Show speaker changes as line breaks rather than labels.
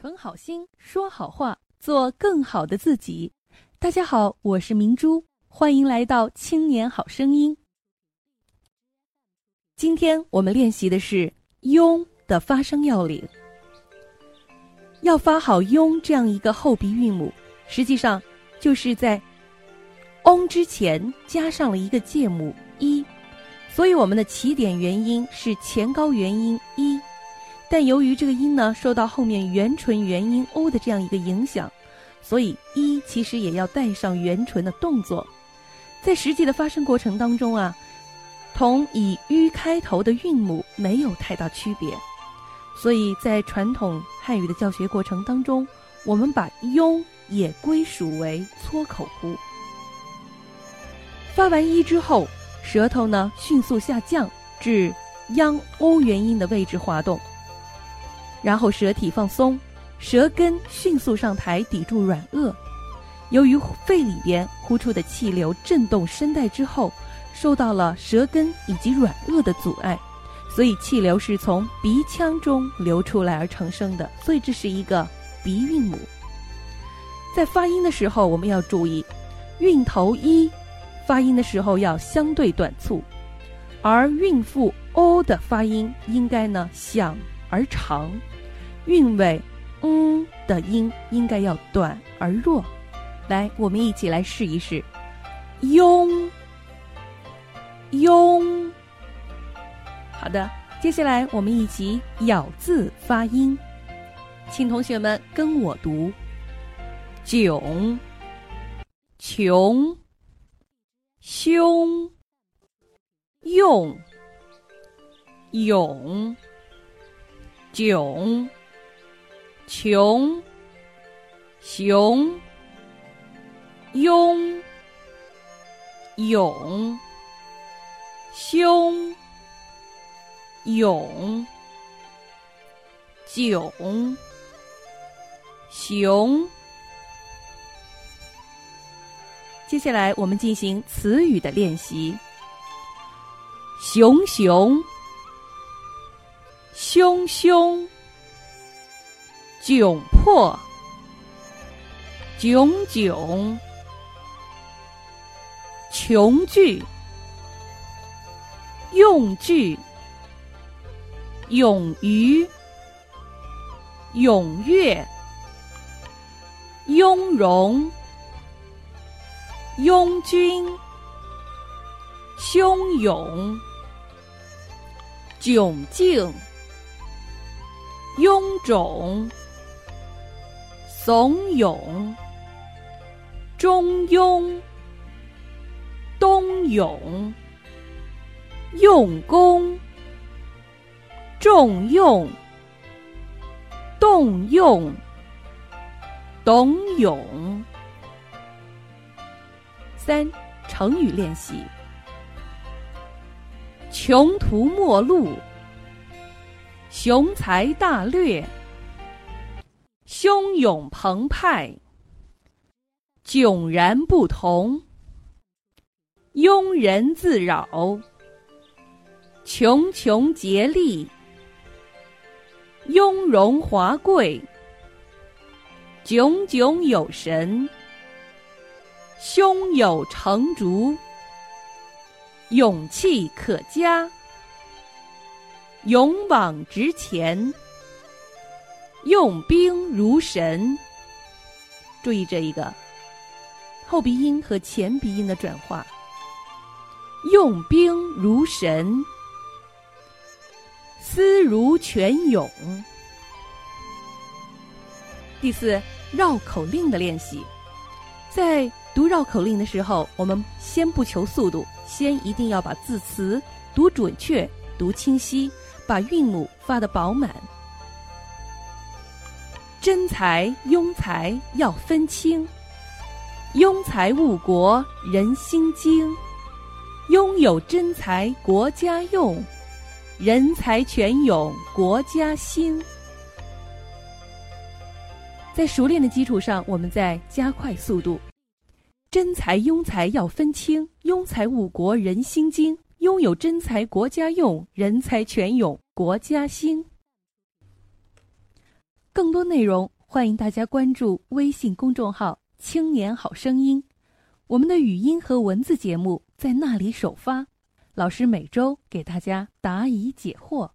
存好心，说好话，做更好的自己。大家好，我是明珠，欢迎来到青年好声音。今天我们练习的是“庸”的发声要领。要发好“庸”这样一个后鼻韵母，实际上就是在翁之前加上了一个介母“一”，所以我们的起点元音是前高元音“一”。但由于这个音呢受到后面元唇元音 o 的这样一个影响，所以一其实也要带上元唇的动作，在实际的发声过程当中啊，同以 u 开头的韵母没有太大区别，所以在传统汉语的教学过程当中，我们把 u 也归属为撮口呼。发完一之后，舌头呢迅速下降至央 o 元音的位置滑动。然后舌体放松，舌根迅速上抬抵住软腭。由于肺里边呼出的气流震动声带之后，受到了舌根以及软腭的阻碍，所以气流是从鼻腔中流出来而成声的。所以这是一个鼻韵母。在发音的时候，我们要注意，韵头一发音的时候要相对短促，而韵腹 o 的发音应该呢响而长。韵尾“嗯”的音应该要短而弱，来，我们一起来试一试，庸，庸。好的，接下来我们一起咬字发音，请同学们跟我读：囧，穷，凶，用，勇，囧。穷，雄，庸，勇，凶，勇，囧，熊。接下来我们进行词语的练习。熊熊，汹汹。窘迫，炯炯，穷具，用具，勇于，踊跃，雍容，拥军，汹涌，窘境，臃肿。怂恿，中庸，冬泳，用功，重用，动用，董永。三成语练习：穷途末路，雄才大略。汹涌澎湃，迥然不同；庸人自扰，穷穷竭力；雍容华贵，炯炯有神；胸有成竹，勇气可嘉；勇往直前。用兵如神，注意这一个后鼻音和前鼻音的转化。用兵如神，思如泉涌。第四，绕口令的练习，在读绕口令的时候，我们先不求速度，先一定要把字词读准确、读清晰，把韵母发的饱满。真才庸才要分清，庸才误国人心惊。拥有真才国家用，人才泉涌国家兴。在熟练的基础上，我们再加快速度。真才庸才要分清，庸才误国人心惊。拥有真才国家用，人才全涌国家兴。更多内容，欢迎大家关注微信公众号“青年好声音”，我们的语音和文字节目在那里首发。老师每周给大家答疑解惑。